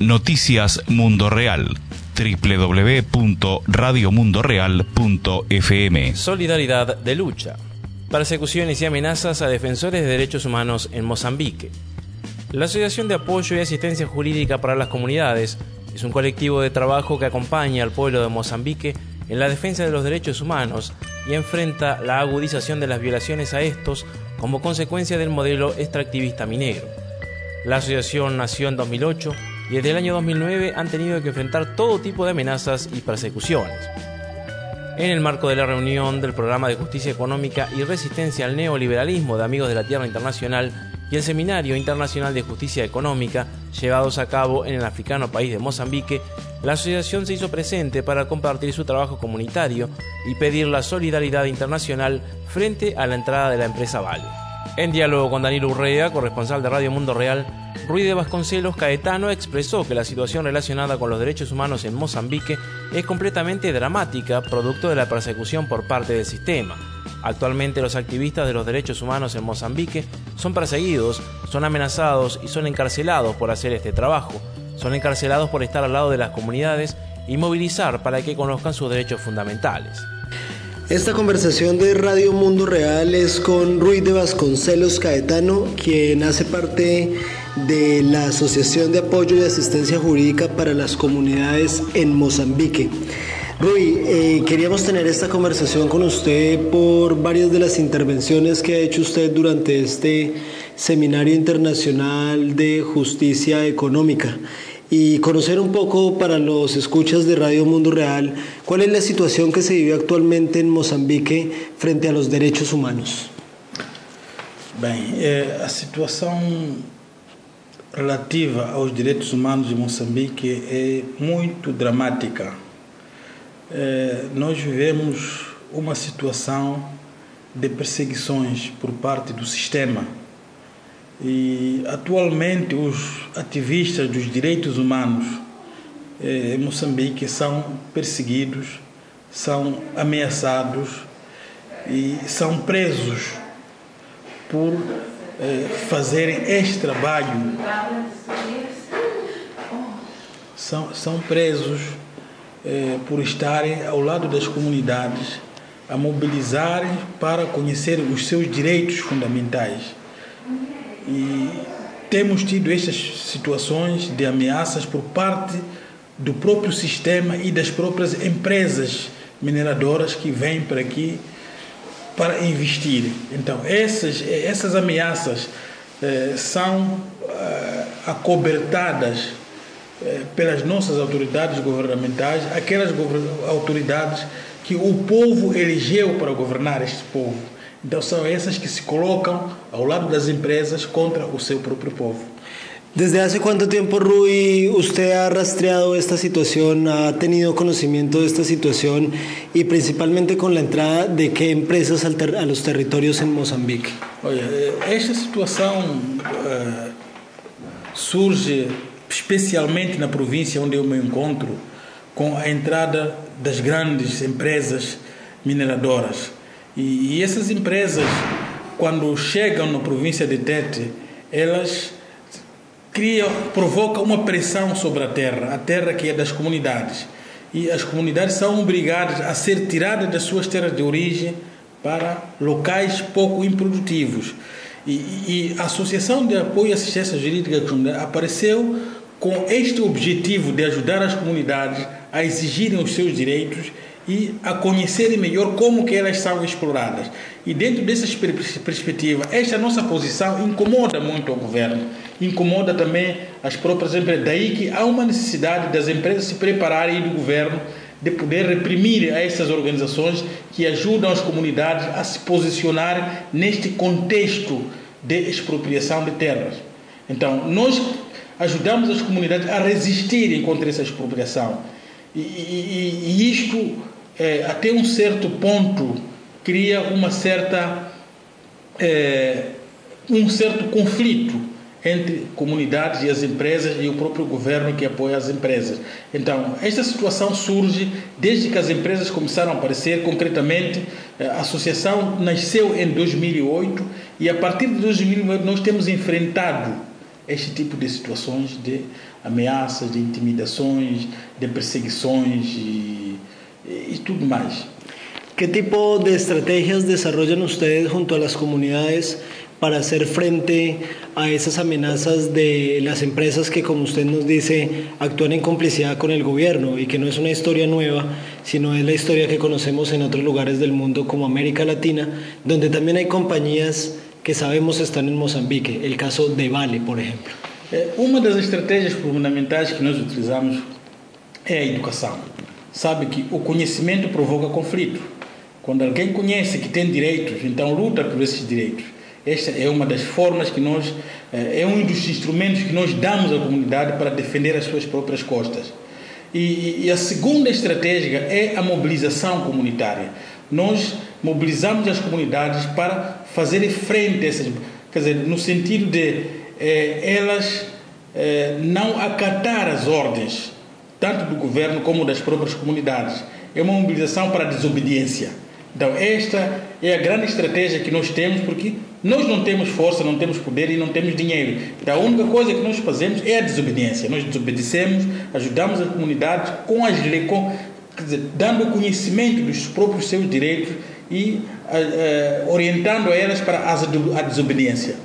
Noticias Mundo Real www.radiomundoreal.fm Solidaridad de lucha. Persecuciones y amenazas a defensores de derechos humanos en Mozambique. La Asociación de Apoyo y Asistencia Jurídica para las Comunidades es un colectivo de trabajo que acompaña al pueblo de Mozambique en la defensa de los derechos humanos y enfrenta la agudización de las violaciones a estos como consecuencia del modelo extractivista minero. La asociación nació en 2008 y desde el año 2009 han tenido que enfrentar todo tipo de amenazas y persecuciones. En el marco de la reunión del Programa de Justicia Económica y Resistencia al Neoliberalismo de Amigos de la Tierra Internacional y el Seminario Internacional de Justicia Económica, llevados a cabo en el africano país de Mozambique, la asociación se hizo presente para compartir su trabajo comunitario y pedir la solidaridad internacional frente a la entrada de la empresa Vale. En diálogo con Daniel Urrea, corresponsal de Radio Mundo Real, Ruiz de Vasconcelos Caetano expresó que la situación relacionada con los derechos humanos en Mozambique es completamente dramática, producto de la persecución por parte del sistema. Actualmente los activistas de los derechos humanos en Mozambique son perseguidos, son amenazados y son encarcelados por hacer este trabajo. Son encarcelados por estar al lado de las comunidades y movilizar para que conozcan sus derechos fundamentales. Esta conversación de Radio Mundo Real es con Ruiz de Vasconcelos Caetano, quien hace parte de la Asociación de Apoyo y Asistencia Jurídica para las Comunidades en Mozambique. Rui, eh, queríamos tener esta conversación con usted por varias de las intervenciones que ha hecho usted durante este Seminario Internacional de Justicia Económica y conocer un poco para los escuchas de Radio Mundo Real cuál es la situación que se vive actualmente en Moçambique frente a los derechos humanos. Bem, a situação relativa aos direitos humanos em Moçambique é muito dramática. nós vivemos uma situação de perseguições por parte do sistema e atualmente os ativistas dos direitos humanos eh, em Moçambique são perseguidos, são ameaçados e são presos por eh, fazerem este trabalho. São, são presos eh, por estarem ao lado das comunidades a mobilizarem para conhecer os seus direitos fundamentais e temos tido estas situações de ameaças por parte do próprio sistema e das próprias empresas mineradoras que vêm para aqui para investir. Então, essas, essas ameaças eh, são eh, acobertadas eh, pelas nossas autoridades governamentais, aquelas autoridades que o povo elegeu para governar este povo. Então são essas que se colocam ao lado das empresas contra o seu próprio povo. ¿Desde hace cuánto tiempo, Rui, usted ha rastreado esta situación, ha tenido conocimiento de esta situación y principalmente con la entrada de qué empresas a los territorios en Mozambique? Olha, esta situação uh, surge especialmente na província onde eu me encontro, com a entrada das grandes empresas mineradoras. E, e essas empresas, quando chegam na província de Tete, elas criam, provocam uma pressão sobre a terra, a terra que é das comunidades. E as comunidades são obrigadas a ser tiradas das suas terras de origem para locais pouco improdutivos. E, e a Associação de Apoio e Assistência Jurídica apareceu com este objetivo de ajudar as comunidades a exigirem os seus direitos e a conhecerem melhor como que elas são exploradas. E dentro dessa perspectiva, esta nossa posição incomoda muito o governo, incomoda também as próprias empresas. Daí que há uma necessidade das empresas se prepararem e do governo de poder reprimir a essas organizações que ajudam as comunidades a se posicionar neste contexto de expropriação de terras. Então, nós ajudamos as comunidades a resistirem contra essa expropriação. E, e, e isto é, até um certo ponto cria uma certa é, um certo conflito entre comunidades e as empresas e o próprio governo que apoia as empresas. Então, esta situação surge desde que as empresas começaram a aparecer, concretamente, é, a associação nasceu em 2008 e a partir de 2008 nós temos enfrentado este tipo de situações de ameaças, de intimidações, de perseguições e, mais. ¿Qué tipo de estrategias desarrollan ustedes junto a las comunidades para hacer frente a esas amenazas de las empresas que, como usted nos dice, actúan en complicidad con el gobierno y que no es una historia nueva, sino es la historia que conocemos en otros lugares del mundo como América Latina, donde también hay compañías que sabemos están en Mozambique, el caso de Vale, por ejemplo. Eh, uma das estratégias fundamentais que nós utilizamos é a educação. Sabe que o conhecimento provoca conflito. Quando alguém conhece que tem direitos, então luta por esses direitos. Esta é uma das formas que nós, eh, é um dos instrumentos que nós damos à comunidade para defender as suas próprias costas. E, e a segunda estratégia é a mobilização comunitária. Nós mobilizamos as comunidades para fazer frente a essas, quer dizer, no sentido de eh, elas eh, não acatar as ordens, tanto do governo como das próprias comunidades. É uma mobilização para a desobediência. Então, esta é a grande estratégia que nós temos, porque nós não temos força, não temos poder e não temos dinheiro. Então, a única coisa que nós fazemos é a desobediência. Nós desobedecemos, ajudamos a comunidade com as leis, com, dizer, dando conhecimento dos próprios seus direitos e uh, uh, orientando a elas para a desobediência.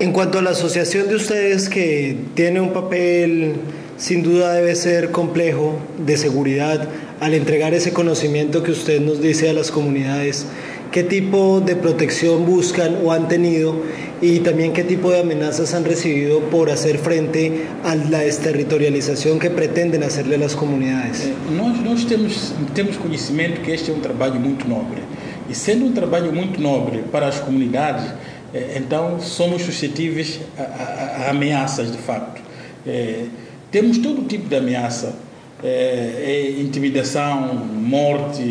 En cuanto a la asociación de ustedes que tiene un papel sin duda debe ser complejo de seguridad al entregar ese conocimiento que usted nos dice a las comunidades, qué tipo de protección buscan o han tenido y también qué tipo de amenazas han recibido por hacer frente a la desterritorialización que pretenden hacerle a las comunidades. Eh, nós, nós temos, temos conhecimento que este é um trabalho muito nobre. E sendo um trabalho muito nobre para as comunidades, eh, então somos suscetíveis a, a, a ameaças de facto. Eh, temos todo tipo de ameaça, é, é intimidação, morte,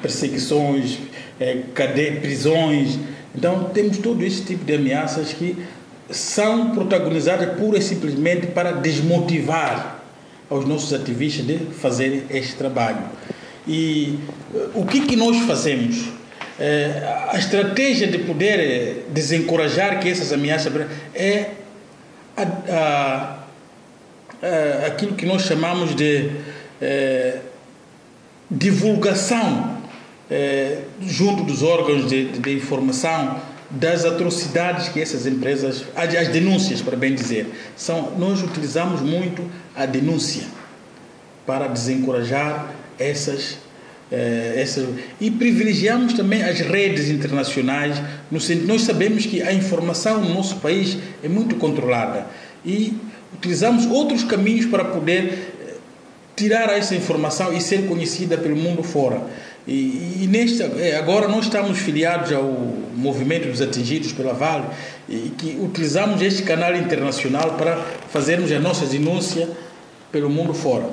perseguições, é, prisões. Então temos todo esse tipo de ameaças que são protagonizadas pura e simplesmente para desmotivar os nossos ativistas de fazerem este trabalho. E eh, o que, que nós fazemos? É, a estratégia de poder eh, desencorajar que essas ameaças é a, a é, aquilo que nós chamamos de é, divulgação é, junto dos órgãos de, de, de, informação das atrocidades que essas empresas, as, as denúncias, para bem dizer, são. Nós utilizamos muito a denúncia para desencorajar essas essas, e privilegiamos também as redes internacionais. Nós sabemos que a informação no nosso país é muito controlada e utilizamos outros caminhos para poder eh, tirar essa informação e ser conhecida pelo mundo fora. E, e eh, agora nós estamos filiados ao movimento dos atingidos pela Vale e que utilizamos este canal internacional para fazermos a nossa denúncia pelo mundo fora.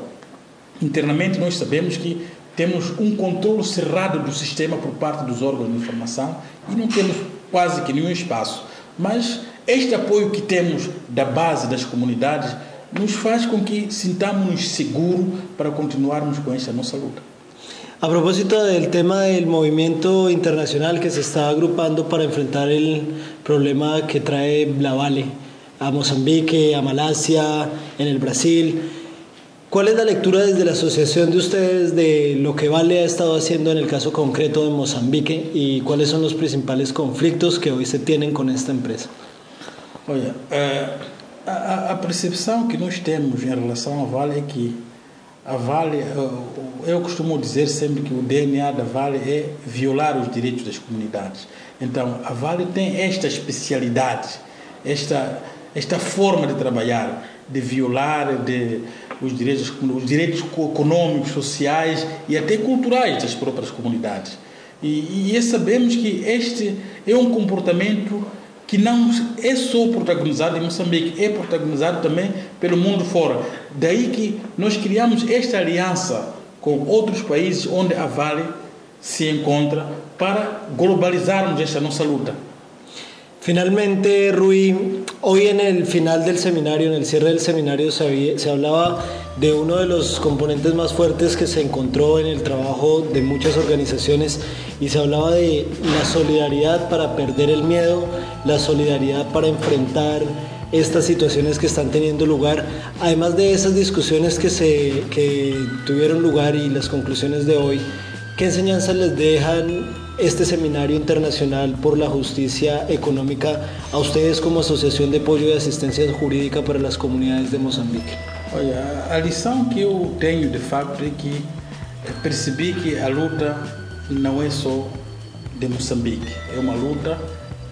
Internamente nós sabemos que temos um controle cerrado do sistema por parte dos órgãos de informação e não temos quase que nenhum espaço. Mas este apoio que temos da base das comunidades nos faz com que sintamos-nos seguros para continuarmos com esta nossa luta. A propósito del tema del movimiento internacional que se está agrupando para enfrentar el problema que trae la Vale a Mozambique, a Malasia, en el Brasil, ¿cuál es la lectura desde la asociación de ustedes de lo que Vale ha estado haciendo en el caso concreto de Mozambique y cuáles son los principales conflictos que hoy se tienen con esta empresa? Olha, eh, a, a, percepção que nós temos em relação à Vale é que a Vale, eu costumo dizer sempre que o DNA da Vale é violar os direitos das comunidades. Então, a Vale tem esta especialidade, esta, esta forma de trabalhar, de violar de, os, direitos, os direitos econômicos, sociais e até culturais das próprias comunidades. E, e sabemos que este é um comportamento que não é só protagonizado em Moçambique, é protagonizado também pelo mundo fora. Daí que nós criamos esta aliança com outros países onde a Vale se encontra para globalizarmos esta nossa luta. Finalmente, Rui, hoy en el final del seminario, en el cierre del seminario, se, se, hablaba de uno de los componentes más fuertes que se encontró en el trabajo de muchas organizaciones y se hablaba de la solidaridad para perder el miedo, la solidaridad para enfrentar estas situaciones que están teniendo lugar, además de esas discusiones que, se, que tuvieron lugar y las conclusiones de hoy, ¿qué enseñanzas les dejan este seminario internacional por la justicia económica a ustedes como Asociación de Apoio e Assistência Jurídica para as Comunidades de Moçambique? Olha, a lição que eu tenho de facto é que percebi que a luta não é só de Moçambique, é uma luta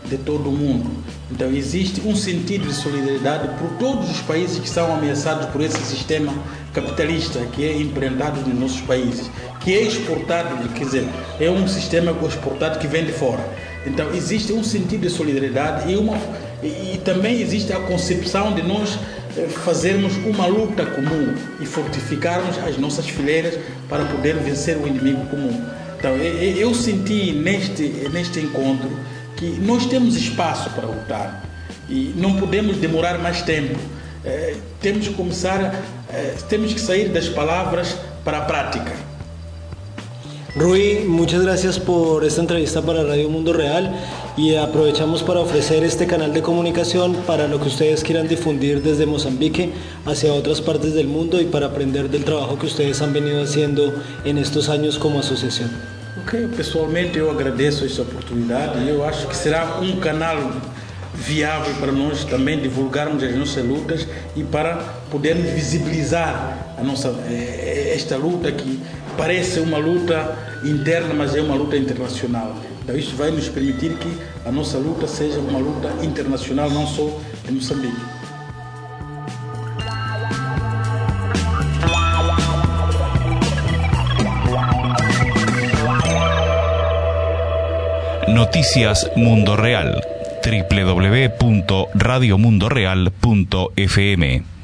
de todo o mundo. Então existe um sentido de solidariedade por todos os países que são ameaçados por esse sistema capitalista que é implantado nos nossos países, que é exportado, quer dizer, é um sistema exportado que vem de fora. Então existe um sentido de solidariedade e, uma, e, também existe a concepção de nós eh, fazermos uma luta comum e fortificarmos as nossas fileiras para poder vencer o inimigo comum. Então eu senti neste, neste encontro que nós temos espaço para lutar e não podemos demorar mais tempo. É, temos que começar, é, temos que sair das palavras para a prática. Rui, muchas gracias por esta entrevista para Radio Mundo Real y aprovechamos para ofrecer este canal de comunicación para lo que ustedes quieran difundir desde Mozambique hacia otras partes del mundo y para aprender del trabajo que ustedes han venido haciendo en estos años como asociación. Ok, pessoalmente eu agradeço esta oportunidade e eu acho que será um canal viável para nós também divulgarmos as nossas lutas e para podermos visibilizar a nossa eh, esta luta que parece uma luta interna, mas é uma luta internacional. Então isso vai nos permitir que a nossa luta seja uma luta internacional, não só em Moçambique. Noticias Mundo Real www.radiomundoreal.fm